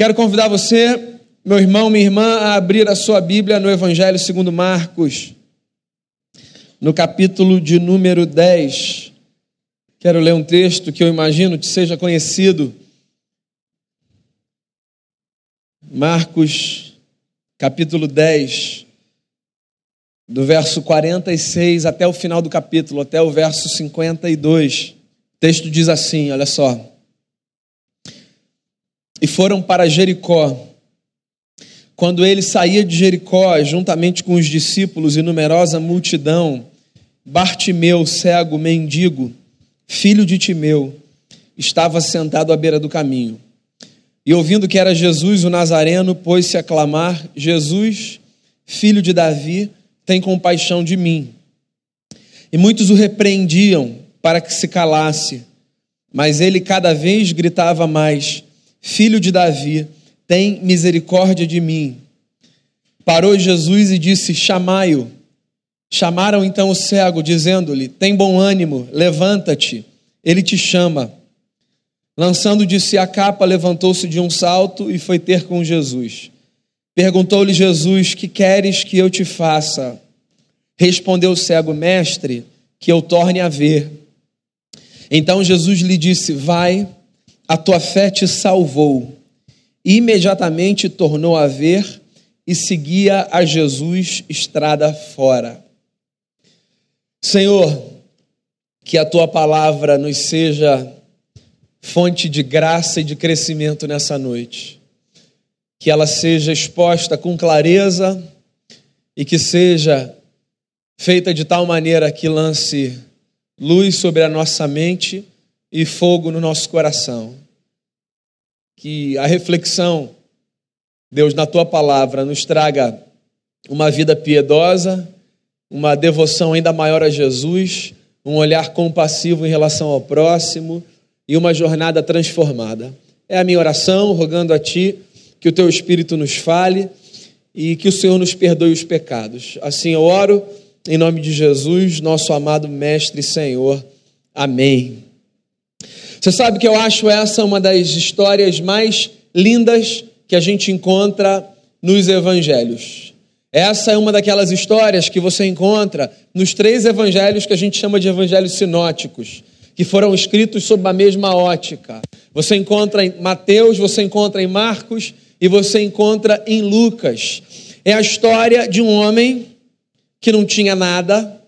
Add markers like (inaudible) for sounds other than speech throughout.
Quero convidar você, meu irmão, minha irmã, a abrir a sua Bíblia no Evangelho segundo Marcos, no capítulo de número 10. Quero ler um texto que eu imagino que seja conhecido. Marcos, capítulo 10, do verso 46 até o final do capítulo, até o verso 52. O texto diz assim: olha só e foram para Jericó. Quando ele saía de Jericó, juntamente com os discípulos e numerosa multidão, Bartimeu, cego, mendigo, filho de Timeu, estava sentado à beira do caminho. E ouvindo que era Jesus o Nazareno, pôs-se a clamar: Jesus, filho de Davi, tem compaixão de mim. E muitos o repreendiam para que se calasse, mas ele cada vez gritava mais: filho de Davi, tem misericórdia de mim. Parou Jesus e disse: Chamai-o. Chamaram então o cego, dizendo-lhe: Tem bom ânimo, levanta-te, ele te chama. Lançando de si a capa, levantou-se de um salto e foi ter com Jesus. Perguntou-lhe Jesus: Que queres que eu te faça? Respondeu o cego: Mestre, que eu torne a ver. Então Jesus lhe disse: Vai a tua fé te salvou. Imediatamente tornou a ver e seguia a Jesus estrada fora. Senhor, que a tua palavra nos seja fonte de graça e de crescimento nessa noite. Que ela seja exposta com clareza e que seja feita de tal maneira que lance luz sobre a nossa mente e fogo no nosso coração. Que a reflexão, Deus, na tua palavra, nos traga uma vida piedosa, uma devoção ainda maior a Jesus, um olhar compassivo em relação ao próximo e uma jornada transformada. É a minha oração, rogando a Ti que o Teu Espírito nos fale e que o Senhor nos perdoe os pecados. Assim eu oro, em nome de Jesus, nosso amado Mestre e Senhor. Amém. Você sabe que eu acho essa uma das histórias mais lindas que a gente encontra nos evangelhos. Essa é uma daquelas histórias que você encontra nos três evangelhos que a gente chama de evangelhos sinóticos, que foram escritos sob a mesma ótica. Você encontra em Mateus, você encontra em Marcos e você encontra em Lucas. É a história de um homem que não tinha nada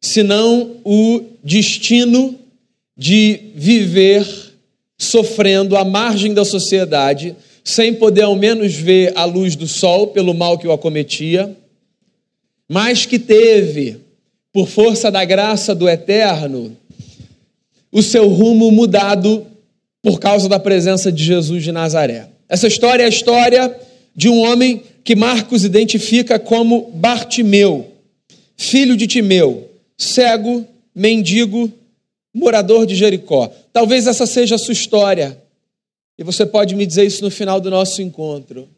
senão o destino de viver sofrendo à margem da sociedade, sem poder ao menos ver a luz do sol pelo mal que o acometia, mas que teve, por força da graça do Eterno, o seu rumo mudado por causa da presença de Jesus de Nazaré. Essa história é a história de um homem que Marcos identifica como Bartimeu, filho de Timeu, cego, mendigo, morador de Jericó. Talvez essa seja a sua história. E você pode me dizer isso no final do nosso encontro.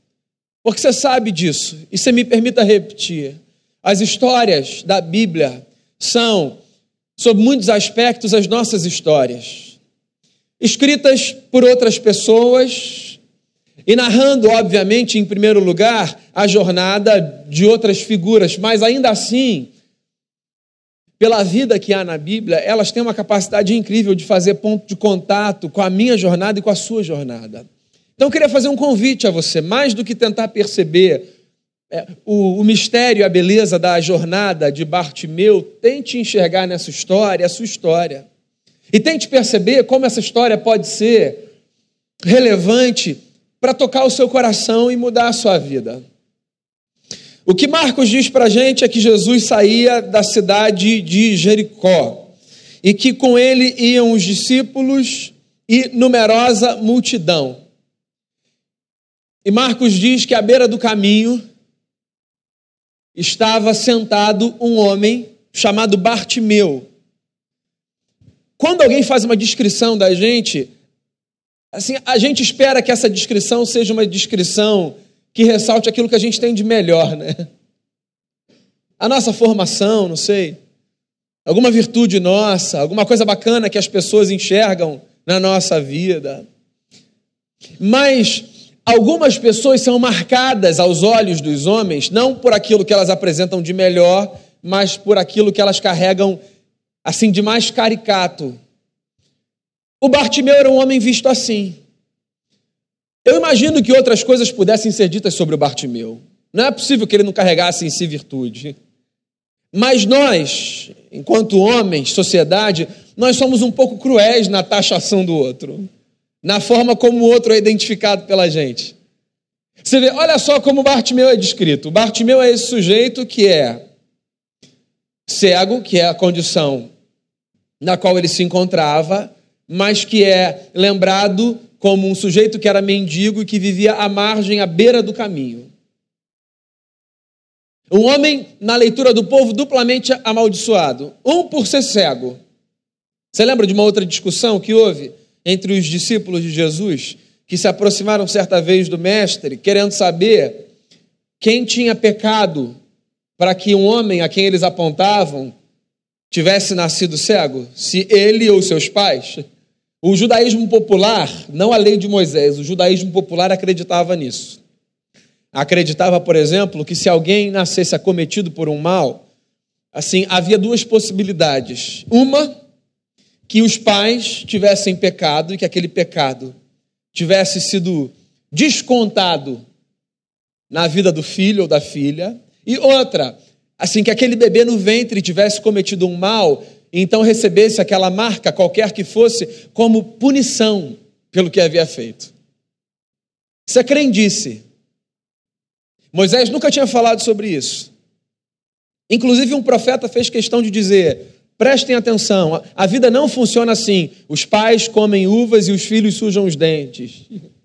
Porque você sabe disso. E você me permita repetir. As histórias da Bíblia são, sob muitos aspectos, as nossas histórias. Escritas por outras pessoas e narrando, obviamente, em primeiro lugar, a jornada de outras figuras, mas ainda assim, pela vida que há na Bíblia, elas têm uma capacidade incrível de fazer ponto de contato com a minha jornada e com a sua jornada. Então eu queria fazer um convite a você, mais do que tentar perceber é, o, o mistério e a beleza da jornada de Bartimeu, tente enxergar nessa história a sua história. E tente perceber como essa história pode ser relevante para tocar o seu coração e mudar a sua vida. O que Marcos diz para a gente é que Jesus saía da cidade de Jericó e que com ele iam os discípulos e numerosa multidão. E Marcos diz que à beira do caminho estava sentado um homem chamado Bartimeu. Quando alguém faz uma descrição da gente, assim, a gente espera que essa descrição seja uma descrição que ressalte aquilo que a gente tem de melhor, né? A nossa formação, não sei, alguma virtude nossa, alguma coisa bacana que as pessoas enxergam na nossa vida. Mas Algumas pessoas são marcadas aos olhos dos homens, não por aquilo que elas apresentam de melhor, mas por aquilo que elas carregam assim de mais caricato. O Bartimeu era um homem visto assim. Eu imagino que outras coisas pudessem ser ditas sobre o Bartimeu. Não é possível que ele não carregasse em si virtude. Mas nós, enquanto homens, sociedade, nós somos um pouco cruéis na taxação do outro, na forma como o outro é identificado pela gente. Você vê, olha só como Bartimeu é descrito. Bartimeu é esse sujeito que é cego, que é a condição na qual ele se encontrava, mas que é lembrado como um sujeito que era mendigo e que vivia à margem, à beira do caminho. Um homem, na leitura do povo, duplamente amaldiçoado. Um por ser cego. Você lembra de uma outra discussão que houve entre os discípulos de Jesus, que se aproximaram certa vez do Mestre, querendo saber quem tinha pecado para que um homem a quem eles apontavam tivesse nascido cego? Se ele ou seus pais? O judaísmo popular, não a lei de Moisés, o judaísmo popular acreditava nisso. Acreditava, por exemplo, que se alguém nascesse acometido por um mal, assim, havia duas possibilidades. Uma, que os pais tivessem pecado e que aquele pecado tivesse sido descontado na vida do filho ou da filha. E outra, assim, que aquele bebê no ventre tivesse cometido um mal então recebesse aquela marca, qualquer que fosse, como punição pelo que havia feito. Isso é crendice. Moisés nunca tinha falado sobre isso. Inclusive, um profeta fez questão de dizer: prestem atenção, a vida não funciona assim. Os pais comem uvas e os filhos sujam os dentes. (laughs)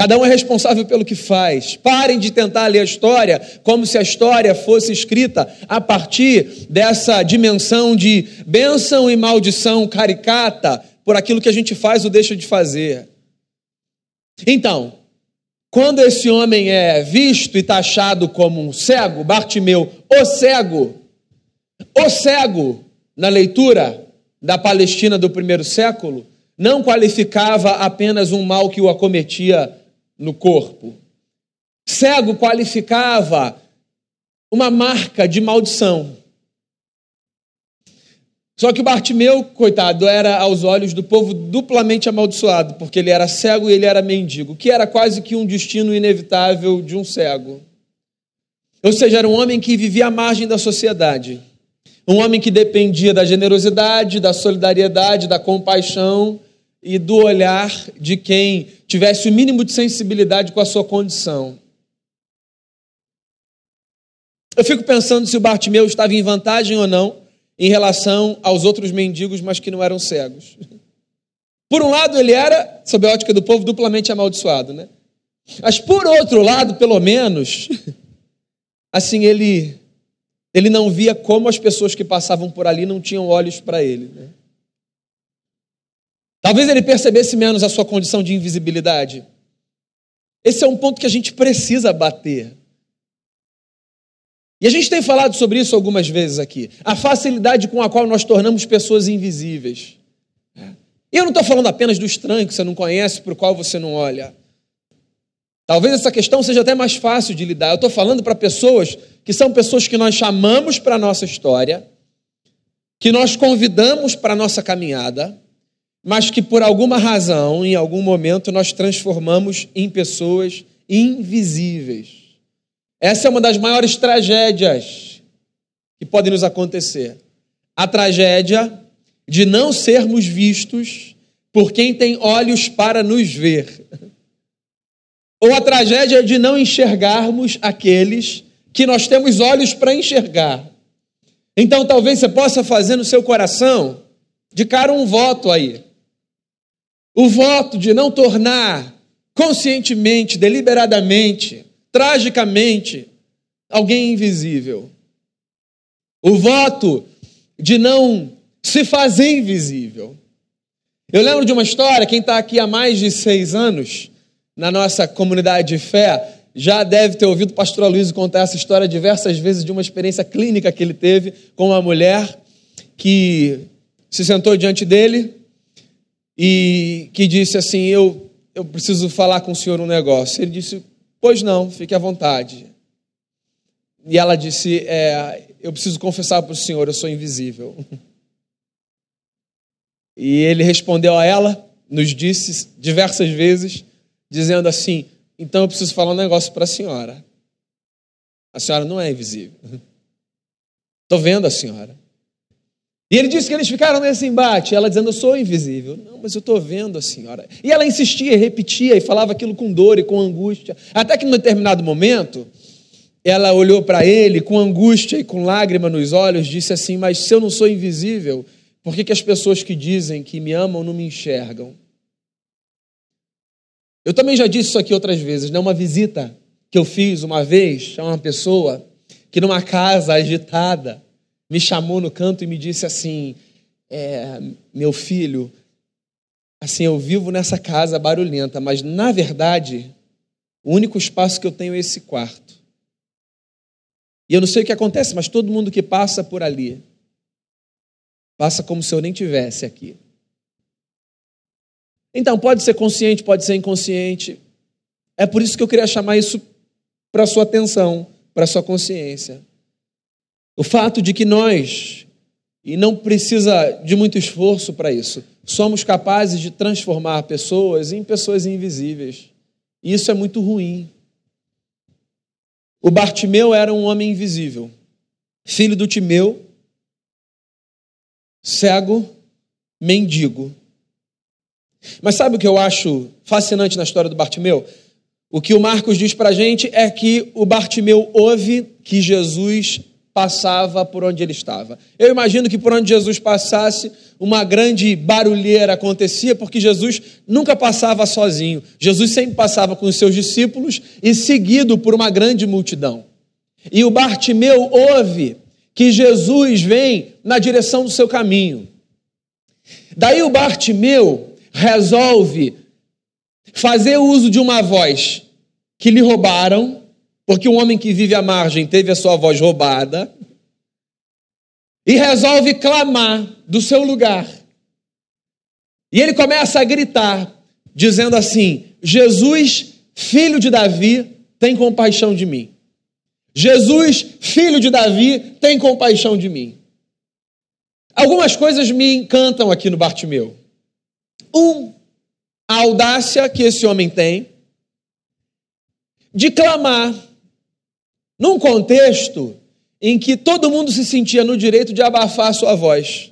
Cada um é responsável pelo que faz. Parem de tentar ler a história como se a história fosse escrita a partir dessa dimensão de bênção e maldição caricata por aquilo que a gente faz ou deixa de fazer. Então, quando esse homem é visto e taxado como um cego, Bartimeu, o cego, o cego, na leitura da Palestina do primeiro século, não qualificava apenas um mal que o acometia no corpo. Cego qualificava uma marca de maldição. Só que o Bartimeu, coitado, era aos olhos do povo duplamente amaldiçoado, porque ele era cego e ele era mendigo, que era quase que um destino inevitável de um cego. Ou seja, era um homem que vivia à margem da sociedade. Um homem que dependia da generosidade, da solidariedade, da compaixão e do olhar de quem tivesse o mínimo de sensibilidade com a sua condição. Eu fico pensando se o Bartimeu estava em vantagem ou não em relação aos outros mendigos, mas que não eram cegos. Por um lado, ele era, sob a ótica do povo, duplamente amaldiçoado, né? Mas por outro lado, pelo menos, (laughs) assim, ele ele não via como as pessoas que passavam por ali não tinham olhos para ele, né? Talvez ele percebesse menos a sua condição de invisibilidade. Esse é um ponto que a gente precisa bater. E a gente tem falado sobre isso algumas vezes aqui. A facilidade com a qual nós tornamos pessoas invisíveis. E eu não estou falando apenas do estranho que você não conhece, para o qual você não olha. Talvez essa questão seja até mais fácil de lidar. Eu estou falando para pessoas que são pessoas que nós chamamos para a nossa história, que nós convidamos para a nossa caminhada, mas que por alguma razão, em algum momento, nós transformamos em pessoas invisíveis. Essa é uma das maiores tragédias que podem nos acontecer. A tragédia de não sermos vistos por quem tem olhos para nos ver. Ou a tragédia de não enxergarmos aqueles que nós temos olhos para enxergar. Então, talvez você possa fazer no seu coração de cara um voto aí. O voto de não tornar conscientemente, deliberadamente, tragicamente, alguém invisível. O voto de não se fazer invisível. Eu lembro de uma história, quem está aqui há mais de seis anos, na nossa comunidade de fé, já deve ter ouvido o pastor Luiz contar essa história diversas vezes de uma experiência clínica que ele teve com uma mulher que se sentou diante dele e que disse assim: Eu eu preciso falar com o senhor um negócio. Ele disse: Pois não, fique à vontade. E ela disse: é, Eu preciso confessar para o senhor, eu sou invisível. (laughs) E ele respondeu a ela, nos disse diversas vezes, dizendo assim: Então eu preciso falar um negócio para a senhora. A senhora não é invisível. (laughs) Estou vendo a senhora. E ele disse que eles ficaram nesse embate, ela dizendo, eu sou invisível. Não, mas eu estou vendo a senhora. E ela insistia, repetia e falava aquilo com dor e com angústia. Até que, num determinado momento, ela olhou para ele com angústia e com lágrima nos olhos, disse assim: Mas se eu não sou invisível, por que, que as pessoas que dizem que me amam não me enxergam? Eu também já disse isso aqui outras vezes, né? Uma visita que eu fiz uma vez a uma pessoa que, numa casa agitada, me chamou no canto e me disse assim: é, Meu filho, assim, eu vivo nessa casa barulhenta, mas na verdade, o único espaço que eu tenho é esse quarto. E eu não sei o que acontece, mas todo mundo que passa por ali passa como se eu nem tivesse aqui. Então, pode ser consciente, pode ser inconsciente. É por isso que eu queria chamar isso para sua atenção, para sua consciência. O fato de que nós, e não precisa de muito esforço para isso, somos capazes de transformar pessoas em pessoas invisíveis. E isso é muito ruim. O Bartimeu era um homem invisível, filho do Timeu, cego, mendigo. Mas sabe o que eu acho fascinante na história do Bartimeu? O que o Marcos diz para a gente é que o Bartimeu ouve que Jesus passava por onde ele estava. Eu imagino que por onde Jesus passasse, uma grande barulheira acontecia, porque Jesus nunca passava sozinho. Jesus sempre passava com os seus discípulos e seguido por uma grande multidão. E o Bartimeu ouve que Jesus vem na direção do seu caminho. Daí o Bartimeu resolve fazer uso de uma voz que lhe roubaram porque um homem que vive à margem teve a sua voz roubada e resolve clamar do seu lugar. E ele começa a gritar, dizendo assim: Jesus, filho de Davi, tem compaixão de mim. Jesus, filho de Davi, tem compaixão de mim. Algumas coisas me encantam aqui no Bartimeu. Um, a audácia que esse homem tem de clamar num contexto em que todo mundo se sentia no direito de abafar a sua voz.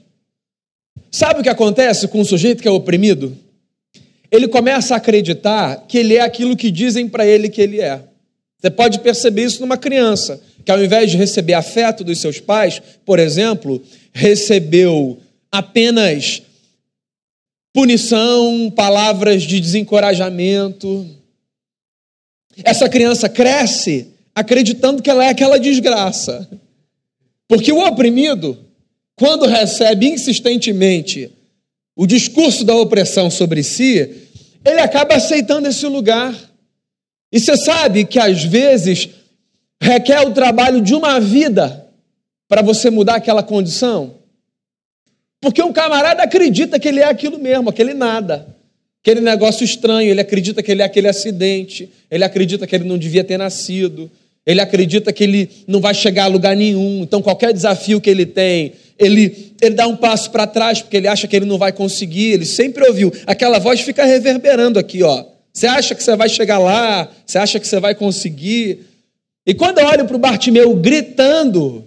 Sabe o que acontece com um sujeito que é oprimido? Ele começa a acreditar que ele é aquilo que dizem para ele que ele é. Você pode perceber isso numa criança, que ao invés de receber afeto dos seus pais, por exemplo, recebeu apenas punição, palavras de desencorajamento. Essa criança cresce acreditando que ela é aquela desgraça. Porque o oprimido, quando recebe insistentemente o discurso da opressão sobre si, ele acaba aceitando esse lugar. E você sabe que às vezes requer o trabalho de uma vida para você mudar aquela condição? Porque um camarada acredita que ele é aquilo mesmo, aquele nada. Aquele negócio estranho, ele acredita que ele é aquele acidente, ele acredita que ele não devia ter nascido, ele acredita que ele não vai chegar a lugar nenhum, então qualquer desafio que ele tem, ele, ele dá um passo para trás porque ele acha que ele não vai conseguir. Ele sempre ouviu, aquela voz fica reverberando aqui, ó. Você acha que você vai chegar lá? Você acha que você vai conseguir? E quando eu olho para o Bartimeu gritando,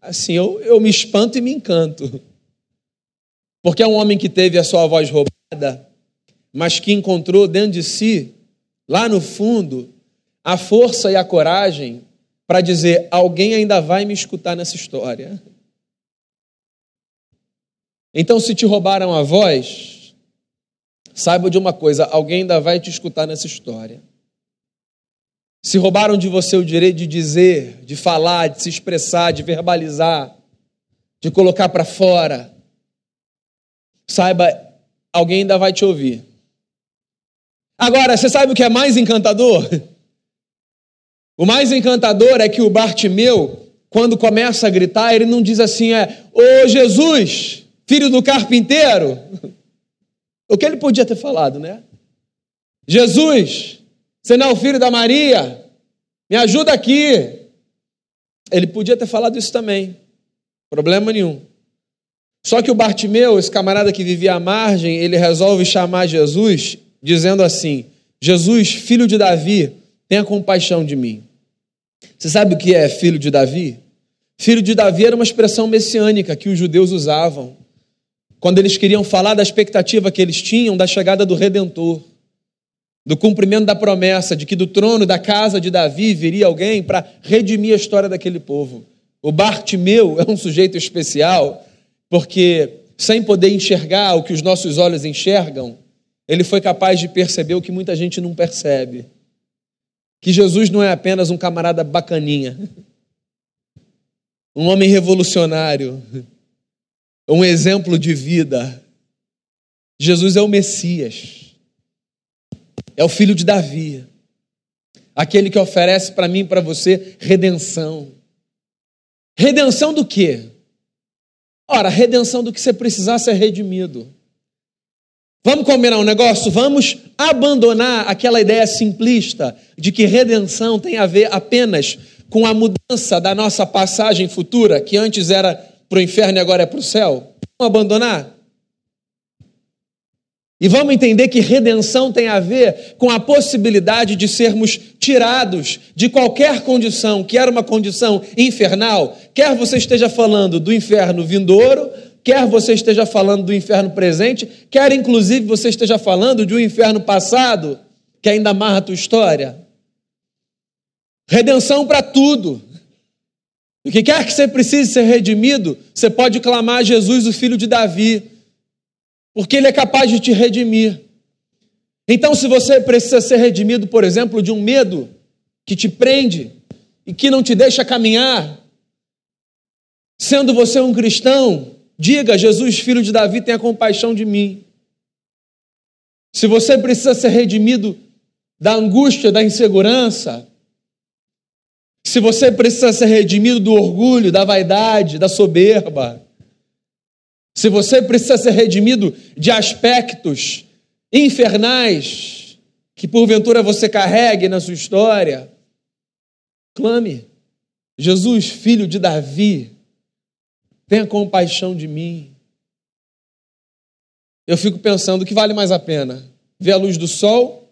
assim, eu, eu me espanto e me encanto. Porque é um homem que teve a sua voz roubada, mas que encontrou dentro de si, lá no fundo, a força e a coragem para dizer: alguém ainda vai me escutar nessa história. Então, se te roubaram a voz, saiba de uma coisa: alguém ainda vai te escutar nessa história. Se roubaram de você o direito de dizer, de falar, de se expressar, de verbalizar, de colocar para fora, saiba, alguém ainda vai te ouvir. Agora, você sabe o que é mais encantador? (laughs) O mais encantador é que o Bartimeu, quando começa a gritar, ele não diz assim, é, ô Jesus, filho do carpinteiro. (laughs) O que ele podia ter falado, né? Jesus, você não é o filho da Maria? Me ajuda aqui. Ele podia ter falado isso também, problema nenhum. Só que o Bartimeu, esse camarada que vivia à margem, ele resolve chamar Jesus, dizendo assim: Jesus, filho de Davi, tenha compaixão de mim. Você sabe o que é filho de Davi? Filho de Davi era uma expressão messiânica que os judeus usavam quando eles queriam falar da expectativa que eles tinham da chegada do Redentor, do cumprimento da promessa de que do trono da casa de Davi viria alguém para redimir a história daquele povo. O Bartimeu é um sujeito especial porque, sem poder enxergar o que os nossos olhos enxergam, ele foi capaz de perceber o que muita gente não percebe: que Jesus não é apenas um camarada bacaninha um homem revolucionário, um exemplo de vida. Jesus é o Messias, é o filho de Davi, aquele que oferece para mim e para você redenção. Redenção do quê? Ora, redenção do que você precisar ser redimido. Vamos combinar um negócio? Vamos abandonar aquela ideia simplista de que redenção tem a ver apenas com a mudança da nossa passagem futura, que antes era para o inferno e agora é para o céu? Vamos abandonar? E vamos entender que redenção tem a ver com a possibilidade de sermos tirados de qualquer condição, que era uma condição infernal, quer você esteja falando do inferno vindouro, quer você esteja falando do inferno presente, quer inclusive você esteja falando de um inferno passado, que ainda amarra a tua história. Redenção para tudo. O que quer que você precise ser redimido, você pode clamar a Jesus, o filho de Davi, porque ele é capaz de te redimir. Então, se você precisa ser redimido, por exemplo, de um medo que te prende e que não te deixa caminhar, sendo você um cristão, diga: Jesus, filho de Davi, tenha compaixão de mim. Se você precisa ser redimido da angústia, da insegurança, se você precisa ser redimido do orgulho, da vaidade, da soberba, se você precisa ser redimido de aspectos infernais que porventura você carregue na sua história, clame: Jesus, filho de Davi, tenha compaixão de mim. Eu fico pensando o que vale mais a pena: ver a luz do sol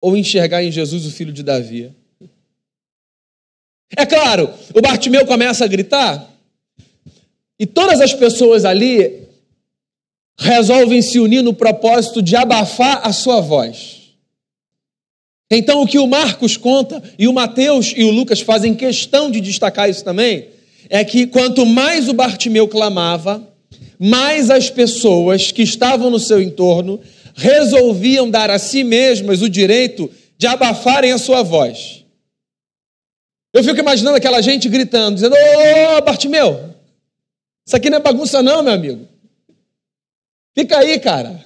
ou enxergar em Jesus o filho de Davi? É claro, o Bartimeu começa a gritar e todas as pessoas ali resolvem se unir no propósito de abafar a sua voz. Então, o que o Marcos conta, e o Mateus e o Lucas fazem questão de destacar isso também, é que quanto mais o Bartimeu clamava, mais as pessoas que estavam no seu entorno resolviam dar a si mesmas o direito de abafarem a sua voz. Eu fico imaginando aquela gente gritando, dizendo: Ô, oh, Bartimeu, isso aqui não é bagunça, não, meu amigo. Fica aí, cara.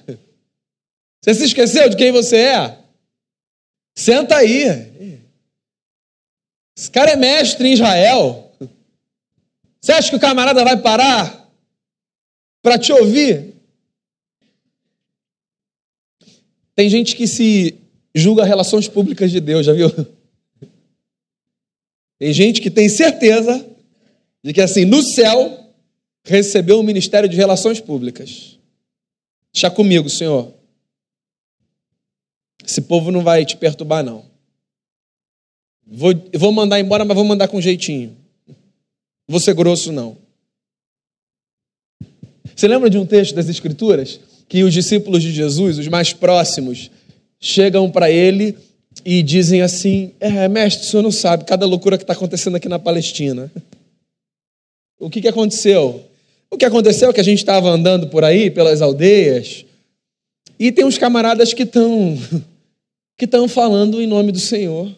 Você se esqueceu de quem você é? Senta aí. Esse cara é mestre em Israel. Você acha que o camarada vai parar para te ouvir? Tem gente que se julga relações públicas de Deus, já viu? Tem gente que tem certeza de que, assim, no céu, recebeu o ministério de relações públicas. Deixa comigo, Senhor. Esse povo não vai te perturbar, não. Vou, vou mandar embora, mas vou mandar com jeitinho. Vou ser grosso, não. Você lembra de um texto das Escrituras? Que os discípulos de Jesus, os mais próximos, chegam para ele e dizem assim: é, mestre, o senhor não sabe cada loucura que está acontecendo aqui na Palestina. (laughs) O que, que aconteceu? O que aconteceu é que a gente estava andando por aí, pelas aldeias, e tem uns camaradas que estão (laughs) que estão falando em nome do Senhor.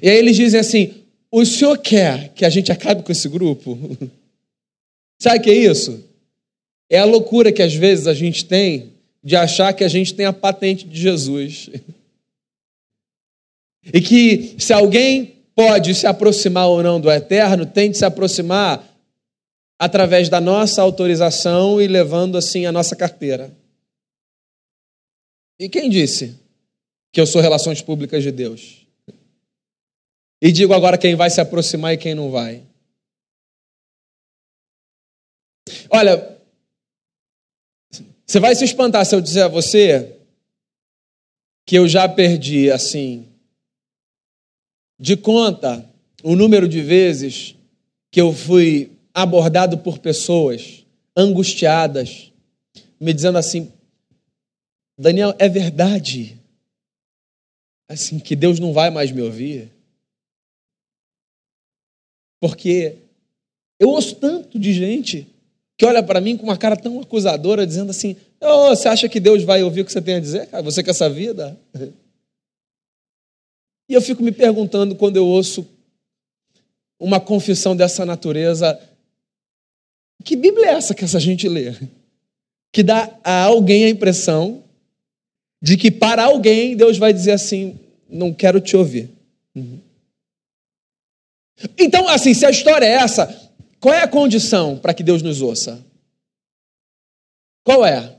E aí eles dizem assim: o senhor quer que a gente acabe com esse grupo? (laughs) Sabe o que é isso? É a loucura que às vezes a gente tem de achar que a gente tem a patente de Jesus. (laughs) E que se alguém pode se aproximar ou não do eterno, tem de se aproximar através da nossa autorização e levando assim a nossa carteira. E quem disse que eu sou relações públicas de Deus? E digo agora quem vai se aproximar e quem não vai. Olha, você vai se espantar se eu dizer a você que eu já perdi, assim, de conta o número de vezes que eu fui abordado por pessoas angustiadas, me dizendo assim: Daniel, é verdade, assim, que Deus não vai mais me ouvir? Porque eu ouço tanto de gente que olha para mim com uma cara tão acusadora, dizendo assim: oh, Você acha que Deus vai ouvir o que você tem a dizer, cara? Você quer essa vida? E eu fico me perguntando quando eu ouço uma confissão dessa natureza: que Bíblia é essa que essa gente lê? Que dá a alguém a impressão de que para alguém Deus vai dizer assim: Não quero te ouvir. Uhum. Então, assim, se a história é essa, qual é a condição para que Deus nos ouça? Qual é?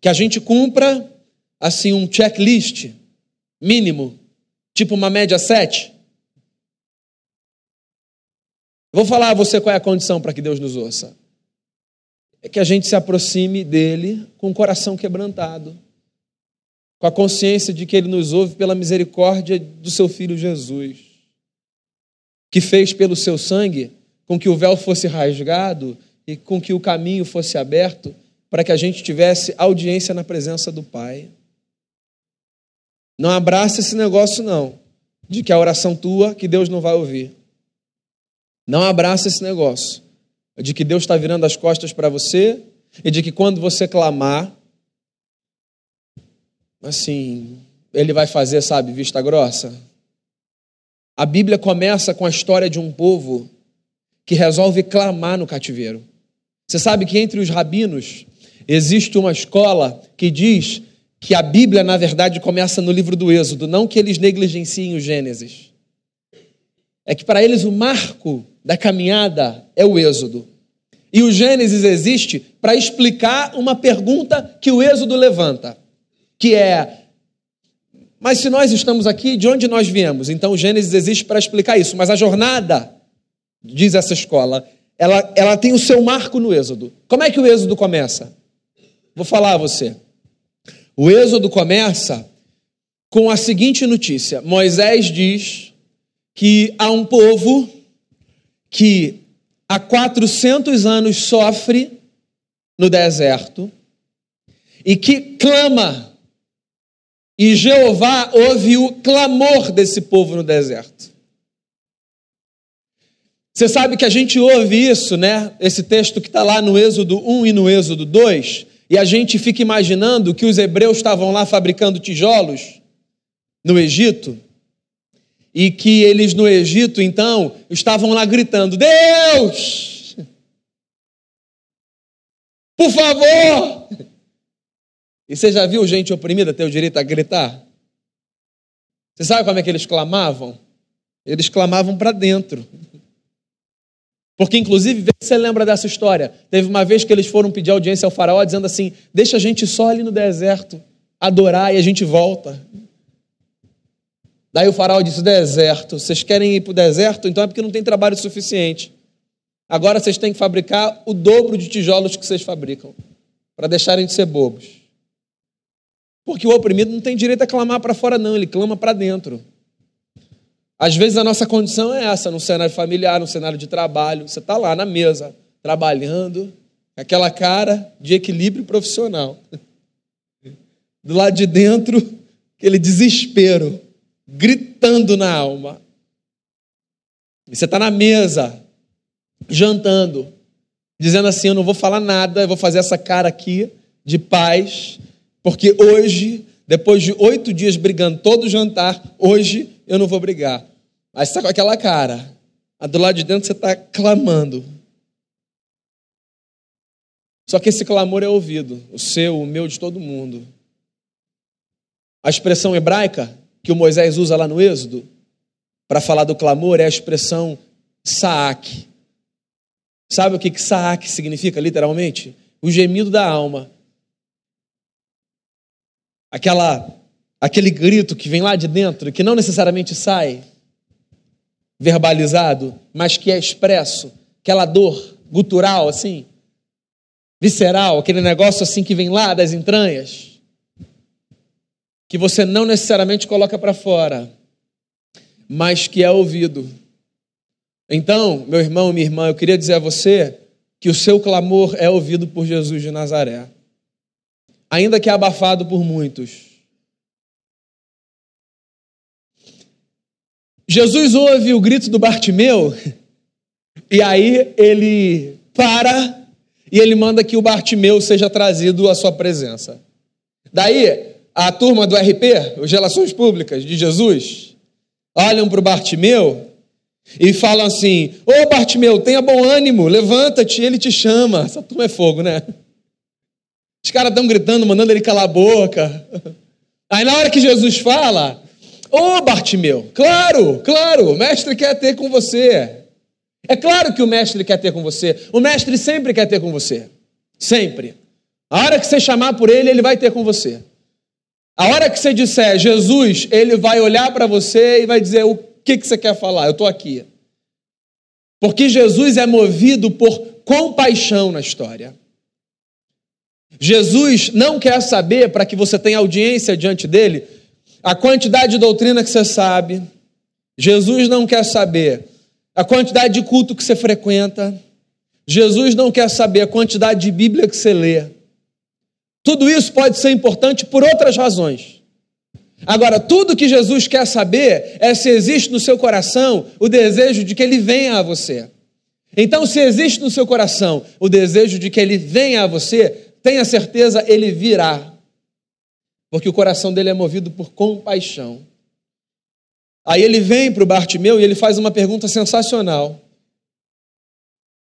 Que a gente cumpra, assim, um checklist mínimo, tipo uma média 7. Vou falar a você qual é a condição para que Deus nos ouça. É que a gente se aproxime dele com o coração quebrantado, com a consciência de que ele nos ouve pela misericórdia do seu filho Jesus, que fez pelo seu sangue com que o véu fosse rasgado e com que o caminho fosse aberto para que a gente tivesse audiência na presença do Pai. Não abraça esse negócio, não, de que a oração tua, que Deus não vai ouvir. Não abraça esse negócio de que Deus está virando as costas para você e de que quando você clamar, assim, Ele vai fazer, sabe, vista grossa. A Bíblia começa com a história de um povo que resolve clamar no cativeiro. Você sabe que entre os rabinos existe uma escola que diz que a Bíblia, na verdade, começa no livro do Êxodo, não que eles negligenciem o Gênesis. É que para eles o marco da caminhada é o Êxodo. E o Gênesis existe para explicar uma pergunta que o Êxodo levanta, que é: mas se nós estamos aqui, de onde nós viemos? Então Gênesis existe para explicar isso, mas a jornada diz essa escola, ela, ela tem o seu marco no Êxodo. Como é que o Êxodo começa? Vou falar a você. O Êxodo começa com a seguinte notícia: Moisés diz que há um povo que há 400 anos sofre no deserto e que clama. E Jeová ouve o clamor desse povo no deserto. Você sabe que a gente ouve isso, né? Esse texto que está lá no Êxodo 1 e no Êxodo 2, e a gente fica imaginando que os hebreus estavam lá fabricando tijolos no Egito, e que eles no Egito, então, estavam lá gritando: Deus! Por favor! E você já viu gente oprimida ter o direito a gritar? Você sabe como é que eles clamavam? Eles clamavam para dentro. Porque, inclusive, você lembra dessa história. Teve uma vez que eles foram pedir audiência ao faraó, dizendo assim: deixa a gente só ali no deserto, adorar e a gente volta. Daí o faraó disse: deserto, vocês querem ir para o deserto? Então é porque não tem trabalho suficiente. Agora vocês têm que fabricar o dobro de tijolos que vocês fabricam, para deixarem de ser bobos. Porque o oprimido não tem direito a clamar para fora, não, ele clama para dentro. Às vezes a nossa condição é essa, no cenário familiar, no cenário de trabalho. Você está lá na mesa, trabalhando, aquela cara de equilíbrio profissional. Do lado de dentro, aquele desespero, gritando na alma. E você está na mesa, jantando, dizendo assim: Eu não vou falar nada, eu vou fazer essa cara aqui de paz, porque hoje depois de oito dias brigando todo jantar, hoje eu não vou brigar. Mas está com aquela cara. A do lado de dentro você está clamando. Só que esse clamor é ouvido, o seu, o meu, de todo mundo. A expressão hebraica que o Moisés usa lá no Êxodo para falar do clamor é a expressão saak. Sabe o que, que saak significa literalmente? O gemido da alma. Aquela aquele grito que vem lá de dentro, que não necessariamente sai verbalizado, mas que é expresso, aquela dor gutural assim, visceral, aquele negócio assim que vem lá das entranhas, que você não necessariamente coloca para fora, mas que é ouvido. Então, meu irmão, minha irmã, eu queria dizer a você que o seu clamor é ouvido por Jesus de Nazaré, ainda que abafado por muitos. Jesus ouve o grito do Bartimeu e aí ele para e ele manda que o Bartimeu seja trazido à sua presença. Daí, a turma do RP, as Relações Públicas de Jesus, olham para o Bartimeu e falam assim: Ô Bartimeu, tenha bom ânimo, levanta-te, ele te chama. Essa turma é fogo, né? Os caras estão gritando, mandando ele calar a boca. Aí na hora que Jesus fala, ô oh, Bartimeu, claro, claro, o mestre quer ter com você. É claro que o mestre quer ter com você. O mestre sempre quer ter com você. Sempre. A hora que você chamar por ele, ele vai ter com você. A hora que você disser Jesus, ele vai olhar para você e vai dizer: O que, que você quer falar? Eu estou aqui. Porque Jesus é movido por compaixão na história. Jesus não quer saber, para que você tenha audiência diante dele, a quantidade de doutrina que você sabe. Jesus não quer saber a quantidade de culto que você frequenta. Jesus não quer saber a quantidade de Bíblia que você lê. Tudo isso pode ser importante por outras razões. Agora, tudo que Jesus quer saber é se existe no seu coração o desejo de que ele venha a você. Então, se existe no seu coração o desejo de que ele venha a você, tenha certeza, ele virá. Porque o coração dele é movido por compaixão. Aí ele vem para o Bartimeu e ele faz uma pergunta sensacional.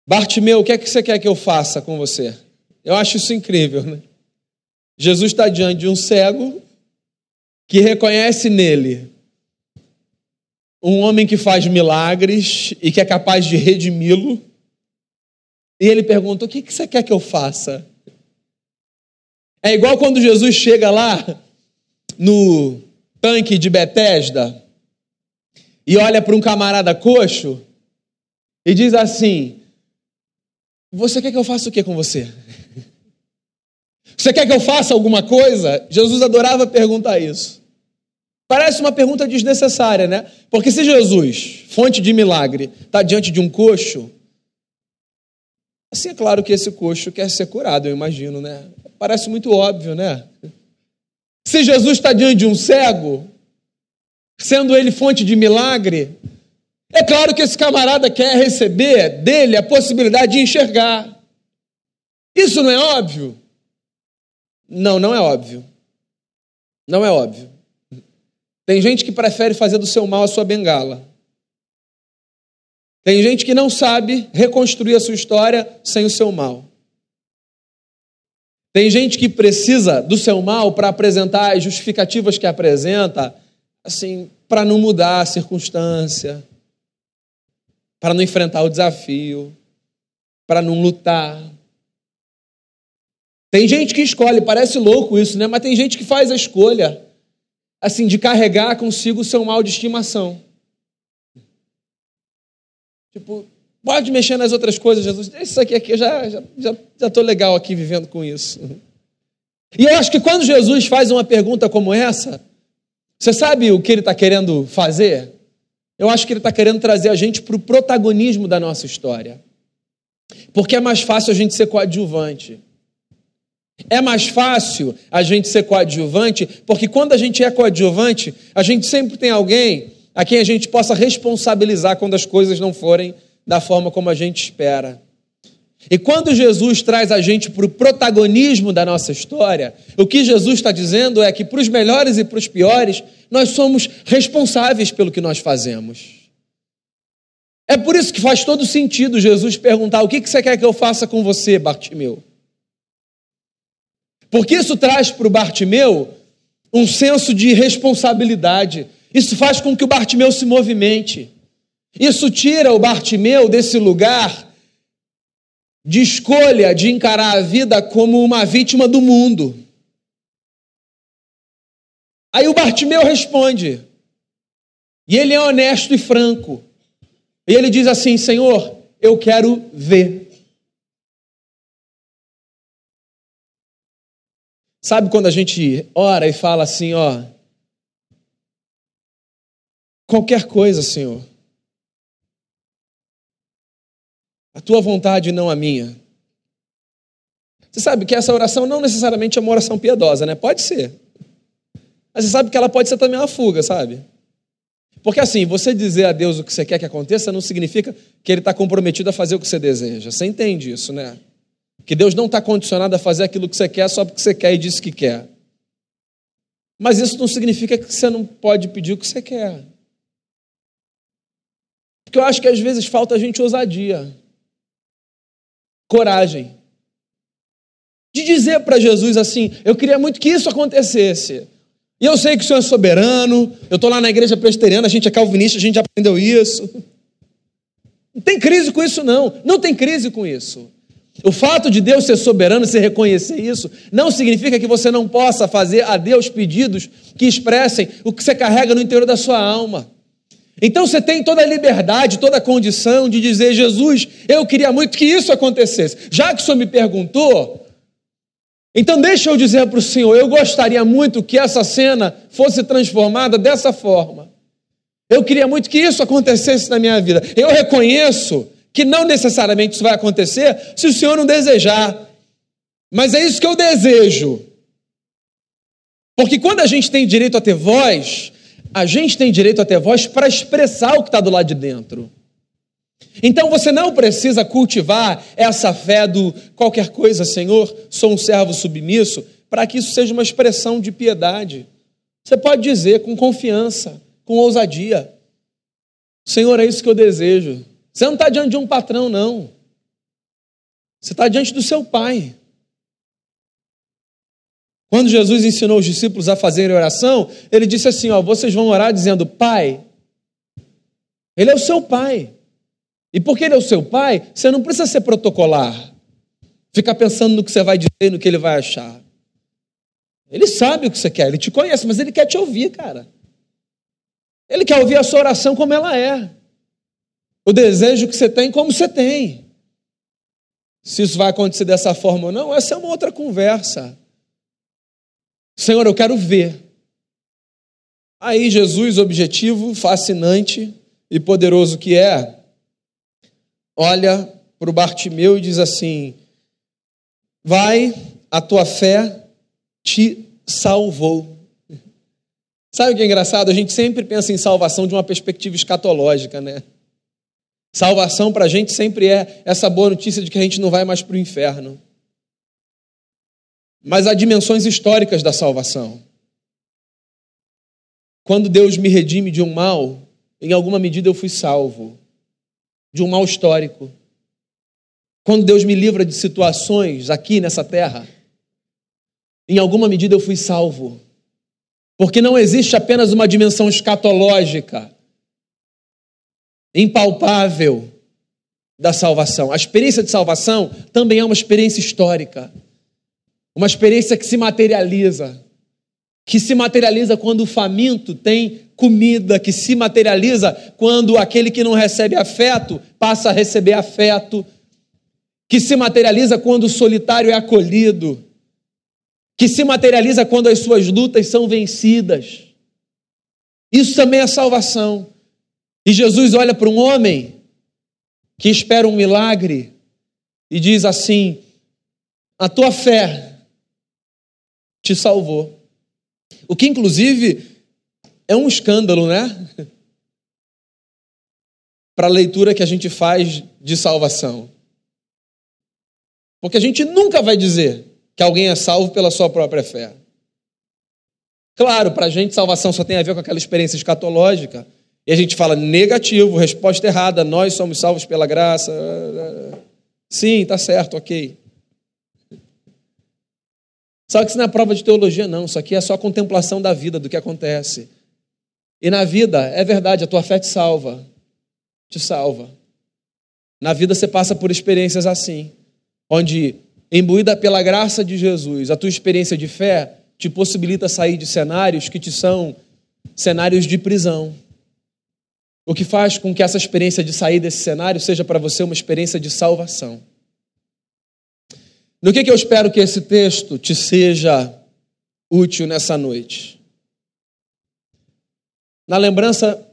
Bartimeu, o que é que você quer que eu faça com você? Eu acho isso incrível, né? Jesus está diante de um cego que reconhece nele um homem que faz milagres e que é capaz de redimi-lo. E ele pergunta: O que você quer que eu faça? É igual quando Jesus chega lá no tanque de Betesda e olha para um camarada coxo e diz assim: Você quer que eu faça o que com você? (laughs) Você quer que eu faça alguma coisa? Jesus adorava perguntar isso. Parece uma pergunta desnecessária, né? Porque se Jesus, fonte de milagre, está diante de um coxo, assim é claro que esse coxo quer ser curado, eu imagino, né? Parece muito óbvio, né? Se Jesus está diante de um cego, sendo ele fonte de milagre, é claro que esse camarada quer receber dele a possibilidade de enxergar. Isso não é óbvio? Não, não é óbvio. Não é óbvio. Tem gente que prefere fazer do seu mal a sua bengala. Tem gente que não sabe reconstruir a sua história sem o seu mal. Tem gente que precisa do seu mal para apresentar as justificativas que apresenta, assim, para não mudar a circunstância, para não enfrentar o desafio, para não lutar. Tem gente que escolhe, parece louco isso, né? Mas tem gente que faz a escolha, assim, de carregar consigo o seu mal de estimação. Tipo, pode mexer nas outras coisas, Jesus. Isso aqui, aqui eu já já já, já tô legal aqui vivendo com isso. E eu acho que quando Jesus faz uma pergunta como essa, você sabe o que ele está querendo fazer? Eu acho que ele está querendo trazer a gente para o protagonismo da nossa história. Porque é mais fácil a gente ser coadjuvante. É mais fácil a gente ser coadjuvante, porque quando a gente é coadjuvante, a gente sempre tem alguém a quem a gente possa responsabilizar quando as coisas não forem da forma como a gente espera. E quando Jesus traz a gente para o protagonismo da nossa história, o que Jesus está dizendo é que para os melhores e para os piores, nós somos responsáveis pelo que nós fazemos. É por isso que faz todo sentido Jesus perguntar: o que você quer que eu faça com você, Bartimeu? Porque isso traz para o Bartimeu um senso de responsabilidade. Isso faz com que o Bartimeu se movimente. Isso tira o Bartimeu desse lugar de escolha de encarar a vida como uma vítima do mundo. Aí o Bartimeu responde, e ele é honesto e franco. E ele diz assim: Senhor, eu quero ver. Sabe quando a gente ora e fala assim, ó, qualquer coisa, Senhor, a tua vontade não a minha. Você sabe que essa oração não necessariamente é uma oração piedosa, né? Pode ser. Mas você sabe que ela pode ser também uma fuga, sabe? Porque assim, você dizer a Deus o que você quer que aconteça não significa que Ele está comprometido a fazer o que você deseja. Você entende isso, né? Que Deus não está condicionado a fazer aquilo que você quer só porque você quer e disse que quer. Mas isso não significa que você não pode pedir o que você quer. Porque eu acho que às vezes falta a gente ousadia, coragem, de dizer para Jesus assim: eu queria muito que isso acontecesse. E eu sei que o Senhor é soberano, eu estou lá na igreja presbiteriana, a gente é calvinista, a gente aprendeu isso. Não tem crise com isso, não. Não tem crise com isso. O fato de Deus ser soberano, se reconhecer isso, não significa que você não possa fazer a Deus pedidos que expressem o que você carrega no interior da sua alma. Então você tem toda a liberdade, toda a condição de dizer: Jesus, eu queria muito que isso acontecesse. Já que o Senhor me perguntou, então deixa eu dizer para o Senhor: eu gostaria muito que essa cena fosse transformada dessa forma. Eu queria muito que isso acontecesse na minha vida. Eu reconheço que não necessariamente isso vai acontecer se o Senhor não desejar. Mas é isso que eu desejo. Porque quando a gente tem direito a ter voz, a gente tem direito a ter voz para expressar o que está do lado de dentro. Então você não precisa cultivar essa fé do qualquer coisa, Senhor, sou um servo submisso, para que isso seja uma expressão de piedade. Você pode dizer com confiança, com ousadia: Senhor, é isso que eu desejo. Você não está diante de um patrão, não. Você está diante do seu pai. Quando Jesus ensinou os discípulos a fazerem oração, ele disse assim: ó, vocês vão orar dizendo, Pai. Ele é o seu pai. E porque ele é o seu pai, você não precisa ser protocolar. Ficar pensando no que você vai dizer no que ele vai achar. Ele sabe o que você quer, ele te conhece, mas ele quer te ouvir, cara. Ele quer ouvir a sua oração como ela é o desejo que você tem como você tem. Se isso vai acontecer dessa forma ou não, essa é uma outra conversa. Senhor, eu quero ver. Aí Jesus, objetivo, fascinante e poderoso que é, olha para o Bartimeu e diz assim: Vai, a tua fé te salvou. Sabe o que é engraçado? A gente sempre pensa em salvação de uma perspectiva escatológica, né? Salvação para a gente sempre é essa boa notícia de que a gente não vai mais para o inferno. Mas há dimensões históricas da salvação. Quando Deus me redime de um mal, em alguma medida eu fui salvo de um mal histórico. Quando Deus me livra de situações aqui nessa terra, em alguma medida eu fui salvo. Porque não existe apenas uma dimensão escatológica impalpável da salvação. A experiência de salvação também é uma experiência histórica, uma experiência que se materializa, que se materializa quando o faminto tem comida, que se materializa quando aquele que não recebe afeto passa a receber afeto, que se materializa quando o solitário é acolhido, que se materializa quando as suas lutas são vencidas. Isso também é salvação. E Jesus olha para um homem que espera um milagre e diz assim: A tua fé te salvou. O que, inclusive, é um escândalo, né? (laughs) Para a leitura que a gente faz de salvação. Porque a gente nunca vai dizer que alguém é salvo pela sua própria fé. Claro, para a gente, salvação só tem a ver com aquela experiência escatológica. E a gente fala negativo, resposta errada, nós somos salvos pela graça. Sim, tá certo, ok. Só que isso não é prova de teologia, não. Isso aqui é só contemplação da vida, do que acontece. E na vida, é verdade, a tua fé te salva. Te salva. Na vida você passa por experiências assim, onde, imbuída pela graça de Jesus, a tua experiência de fé te possibilita sair de cenários que te são cenários de prisão. O que faz com que essa experiência de sair desse cenário seja para você uma experiência de salvação. No que, que eu espero que esse texto te seja útil nessa noite? Na lembrança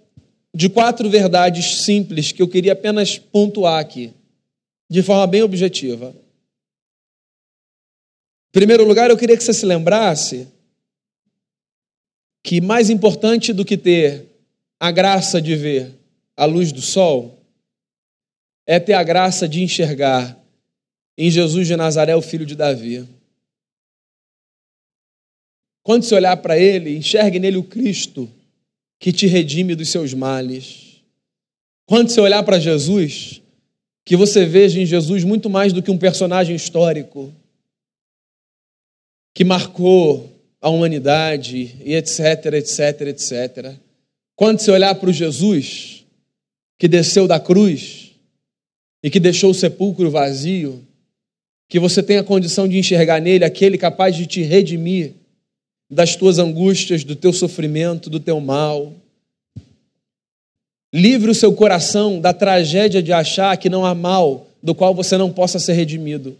de quatro verdades simples que eu queria apenas pontuar aqui, de forma bem objetiva. Em primeiro lugar, eu queria que você se lembrasse que mais importante do que ter a graça de ver a luz do sol é ter a graça de enxergar em Jesus de Nazaré, o filho de Davi. Quando você olhar para ele, enxergue nele o Cristo que te redime dos seus males. Quando você olhar para Jesus, que você veja em Jesus muito mais do que um personagem histórico que marcou a humanidade e etc, etc, etc. Quando você olhar para o Jesus que desceu da cruz e que deixou o sepulcro vazio, que você tenha condição de enxergar nele aquele capaz de te redimir das tuas angústias, do teu sofrimento, do teu mal. Livre o seu coração da tragédia de achar que não há mal do qual você não possa ser redimido.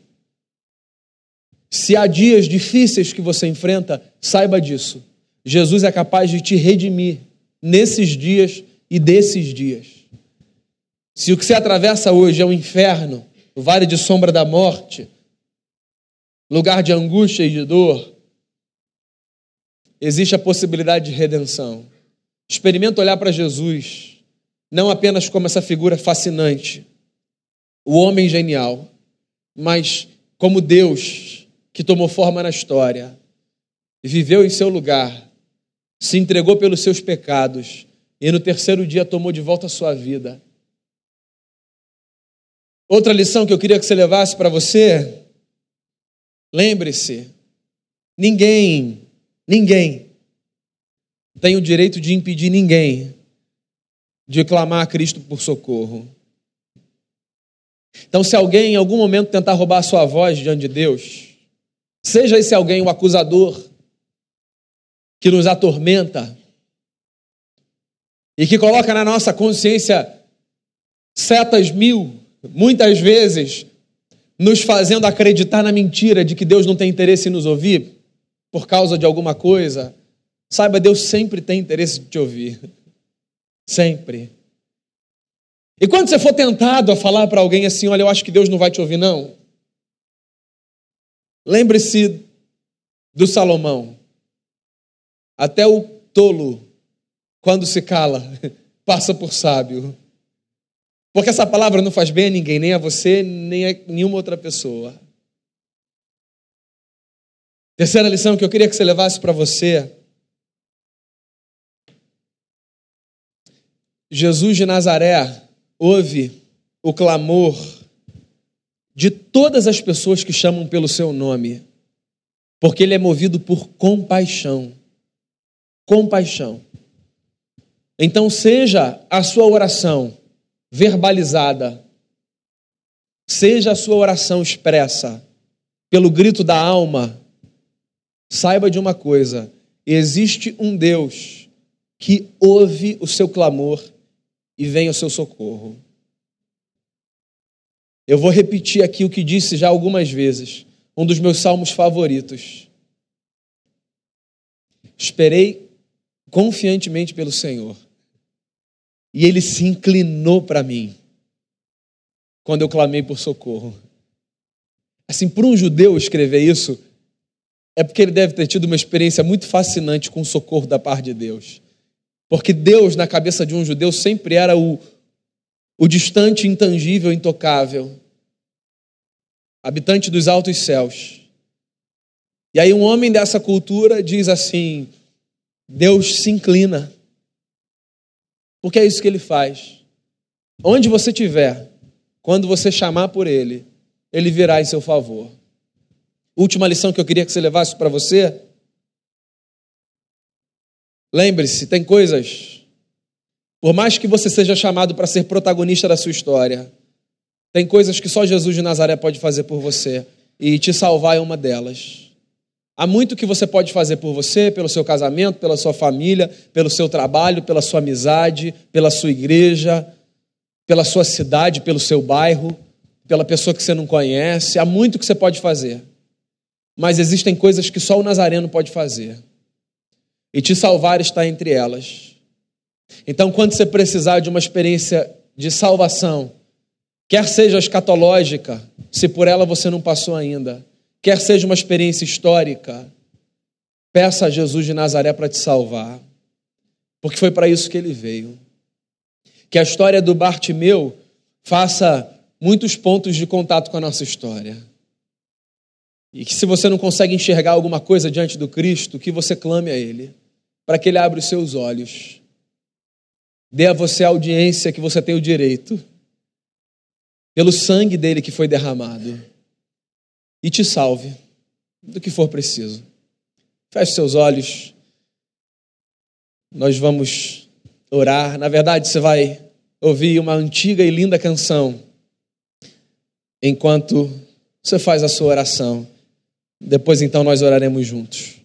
Se há dias difíceis que você enfrenta, saiba disso. Jesus é capaz de te redimir nesses dias e desses dias. Se o que você atravessa hoje é o inferno, o vale de sombra da morte, lugar de angústia e de dor, existe a possibilidade de redenção. Experimenta olhar para Jesus, não apenas como essa figura fascinante, o homem genial, mas como Deus que tomou forma na história, viveu em seu lugar, se entregou pelos seus pecados e no terceiro dia tomou de volta a sua vida. Outra lição que eu queria que você levasse para você, lembre-se, ninguém, ninguém tem o direito de impedir ninguém de clamar a Cristo por socorro. Então, se alguém em algum momento tentar roubar a sua voz diante de Deus, Seja esse alguém o acusador que nos atormenta e que coloca na nossa consciência setas mil, muitas vezes nos fazendo acreditar na mentira de que Deus não tem interesse em nos ouvir por causa de alguma coisa. Saiba, Deus sempre tem interesse de te ouvir. (laughs) Sempre. E quando você for tentado a falar para alguém assim, olha, eu acho que Deus não vai te ouvir, não. Lembre-se do Salomão. Até o tolo, quando se cala, (laughs) passa por sábio. Porque essa palavra não faz bem a ninguém, nem a você, nem a nenhuma outra pessoa. Terceira lição que eu queria que você levasse para você. Jesus de Nazaré ouve o clamor de todas as pessoas que chamam pelo seu nome, porque ele é movido por compaixão. Compaixão. Então, seja a sua oração verbalizada, seja a sua oração expressa pelo grito da alma, saiba de uma coisa: existe um Deus que ouve o seu clamor e vem ao seu socorro. Eu vou repetir aqui o que disse já algumas vezes, um dos meus salmos favoritos. Esperei confiantemente pelo Senhor, e ele se inclinou para mim quando eu clamei por socorro. Assim, para um judeu escrever isso, é porque ele deve ter tido uma experiência muito fascinante com o socorro da parte de Deus. Porque Deus, na cabeça de um judeu, sempre era o, o distante, intangível, intocável, habitante dos altos céus. E aí, um homem dessa cultura diz assim: Deus se inclina, porque é isso que ele faz. Onde você estiver, quando você chamar por ele, ele virá em seu favor. Última lição que eu queria que você levasse para você. Lembre-se, tem coisas por mais que você seja chamado para ser protagonista da sua história, tem coisas que só Jesus de Nazaré pode fazer por você, e te salvar é uma delas. Há muito que você pode fazer por você, pelo seu casamento, pela sua família, pelo seu trabalho, pela sua amizade, pela sua igreja, pela sua cidade, pelo seu bairro, pela pessoa que você não conhece. Há muito que você pode fazer. Mas existem coisas que só o Nazareno pode fazer. E te salvar está entre elas. Então, quando você precisar de uma experiência de salvação, quer seja escatológica, se por ela você não passou ainda, quer seja uma experiência histórica, peça a Jesus de Nazaré para te salvar, porque foi para isso que ele veio. Que a história do Bartimeu faça muitos pontos de contato com a nossa história. E que se você não consegue enxergar alguma coisa diante do Cristo, que você clame a Ele, para que Ele abra os seus olhos. Dê a você a audiência que você tem o direito, pelo sangue dele que foi derramado, e te salve do que for preciso. Feche seus olhos, nós vamos orar. Na verdade, você vai ouvir uma antiga e linda canção enquanto você faz a sua oração. Depois, então, nós oraremos juntos.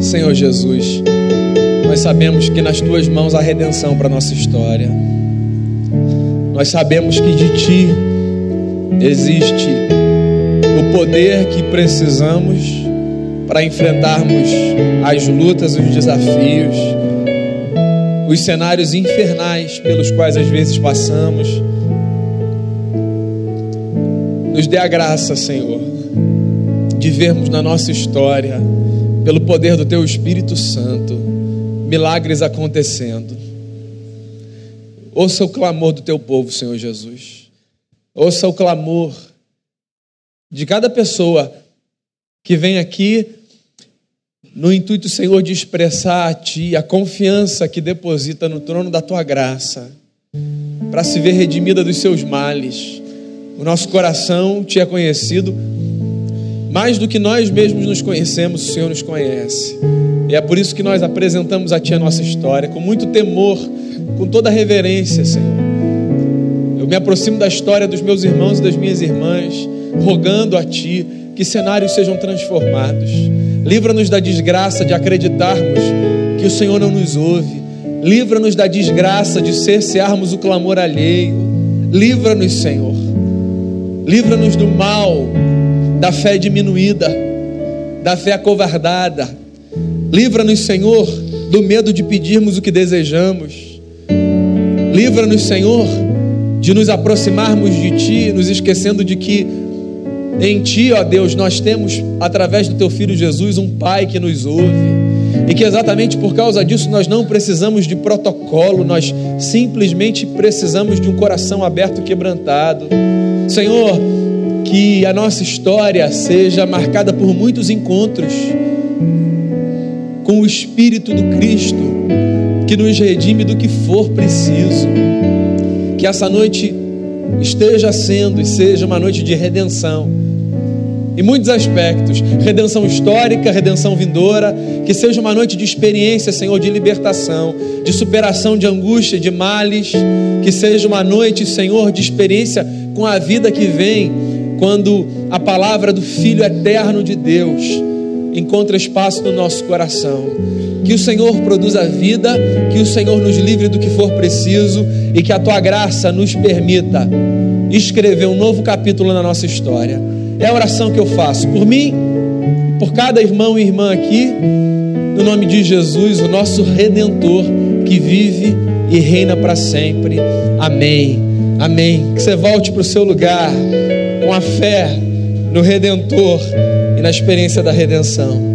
Senhor Jesus, nós sabemos que nas tuas mãos há redenção para nossa história. Nós sabemos que de ti existe o poder que precisamos para enfrentarmos as lutas, os desafios, os cenários infernais pelos quais às vezes passamos. Nos dê a graça, Senhor, de vermos na nossa história, pelo poder do Teu Espírito Santo, milagres acontecendo. Ouça o clamor do Teu povo, Senhor Jesus. Ouça o clamor de cada pessoa que vem aqui no intuito, Senhor, de expressar a Ti a confiança que deposita no trono da Tua graça, para se ver redimida dos seus males. O nosso coração Te é conhecido, mais do que nós mesmos nos conhecemos, o Senhor nos conhece. E é por isso que nós apresentamos a Ti a nossa história, com muito temor, com toda reverência, Senhor. Eu me aproximo da história dos meus irmãos e das minhas irmãs, rogando a Ti que cenários sejam transformados. Livra-nos da desgraça de acreditarmos que o Senhor não nos ouve. Livra-nos da desgraça de cercearmos o clamor alheio. Livra-nos, Senhor. Livra-nos do mal, da fé diminuída, da fé acovardada. Livra-nos, Senhor, do medo de pedirmos o que desejamos. Livra-nos, Senhor, de nos aproximarmos de Ti, nos esquecendo de que em Ti, ó Deus, nós temos, através do Teu Filho Jesus, um Pai que nos ouve. E que exatamente por causa disso nós não precisamos de protocolo, nós simplesmente precisamos de um coração aberto e quebrantado. Senhor, que a nossa história seja marcada por muitos encontros com o Espírito do Cristo, que nos redime do que for preciso. Que essa noite esteja sendo e seja uma noite de redenção em muitos aspectos redenção histórica, redenção vindoura. Que seja uma noite de experiência, Senhor, de libertação, de superação de angústia, de males. Que seja uma noite, Senhor, de experiência com a vida que vem quando a palavra do Filho eterno de Deus encontra espaço no nosso coração. Que o Senhor produza vida, que o Senhor nos livre do que for preciso e que a tua graça nos permita escrever um novo capítulo na nossa história. É a oração que eu faço por mim, por cada irmão e irmã aqui, no nome de Jesus, o nosso redentor que vive e reina para sempre. Amém. Amém. Que você volte para o seu lugar com a fé no redentor na experiência da redenção.